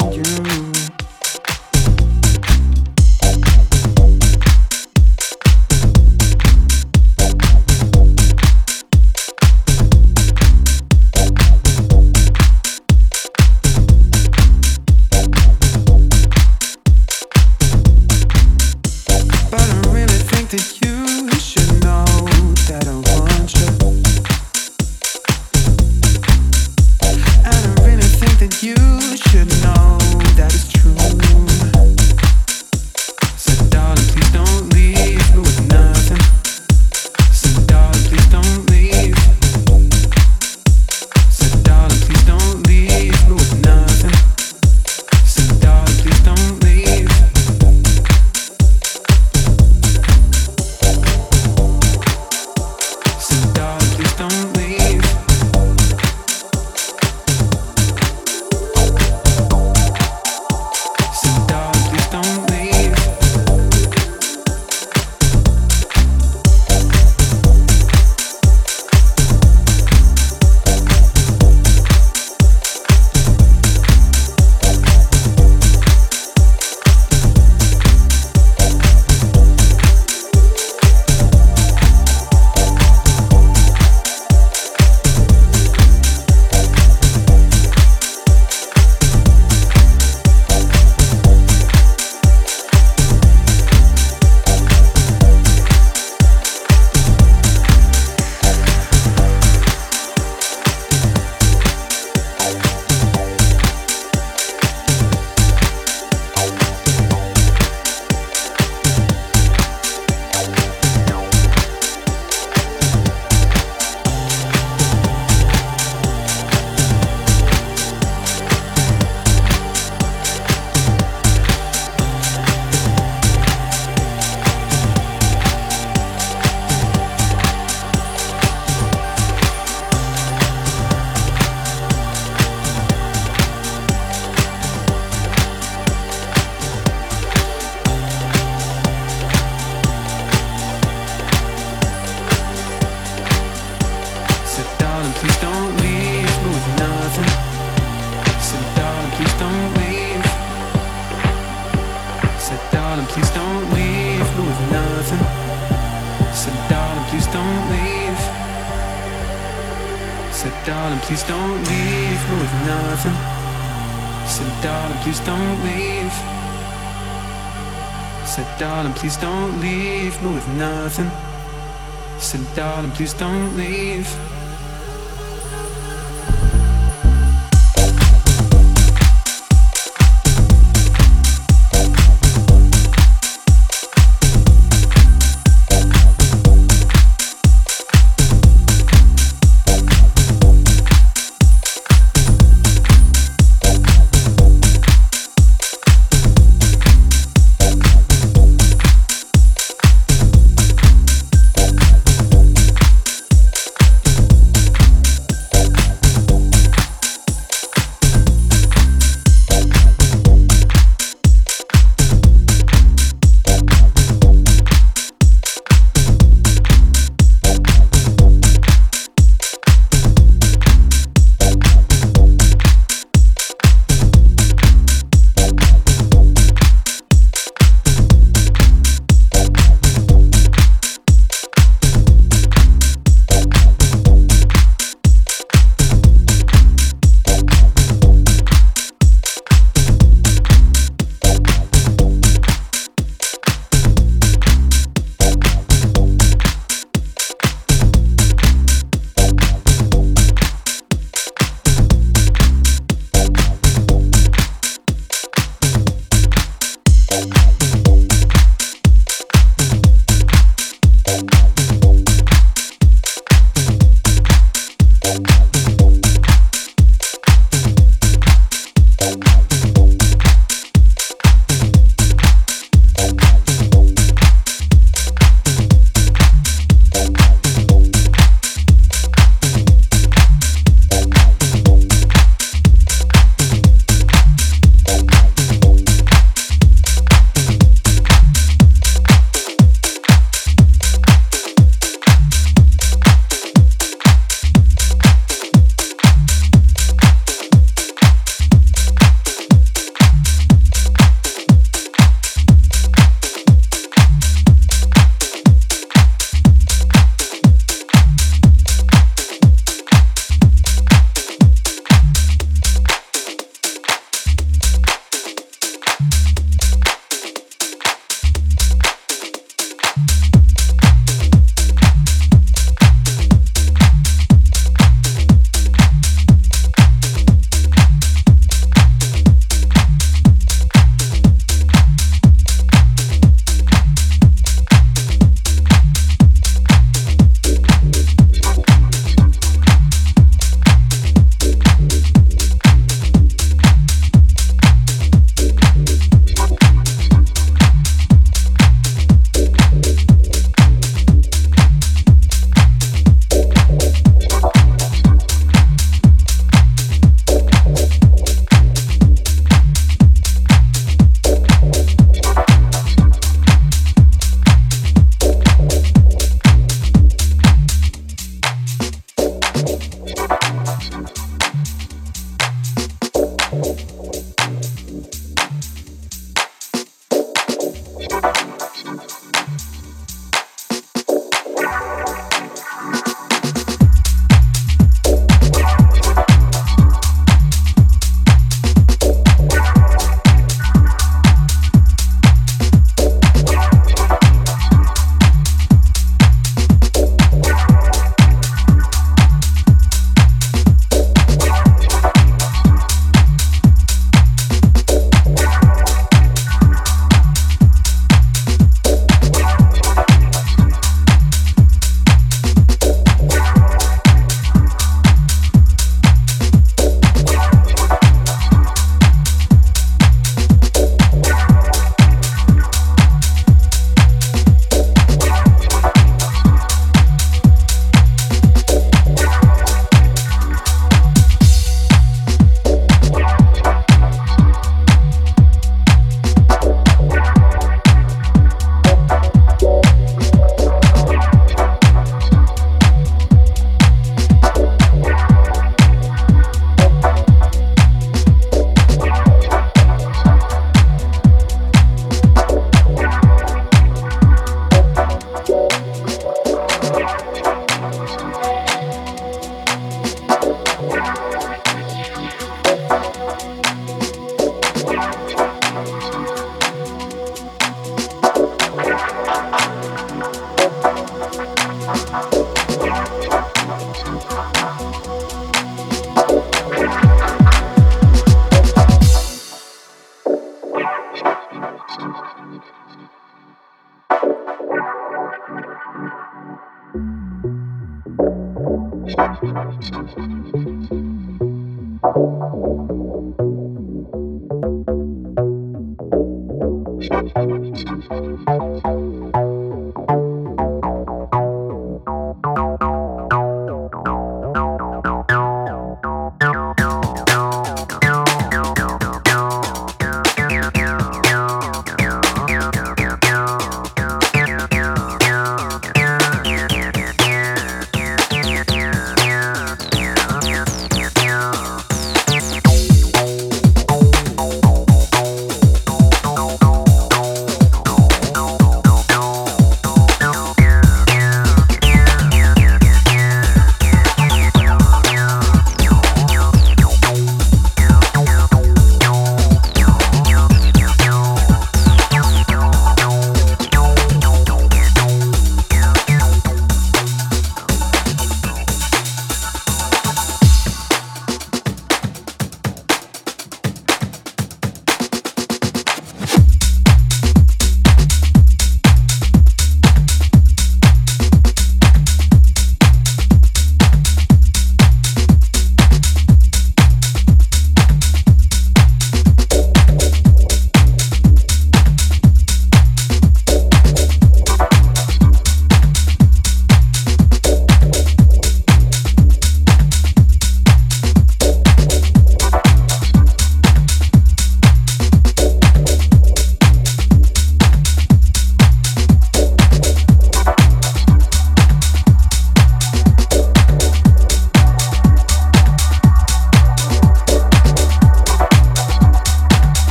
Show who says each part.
Speaker 1: you.
Speaker 2: Darling, please don't leave.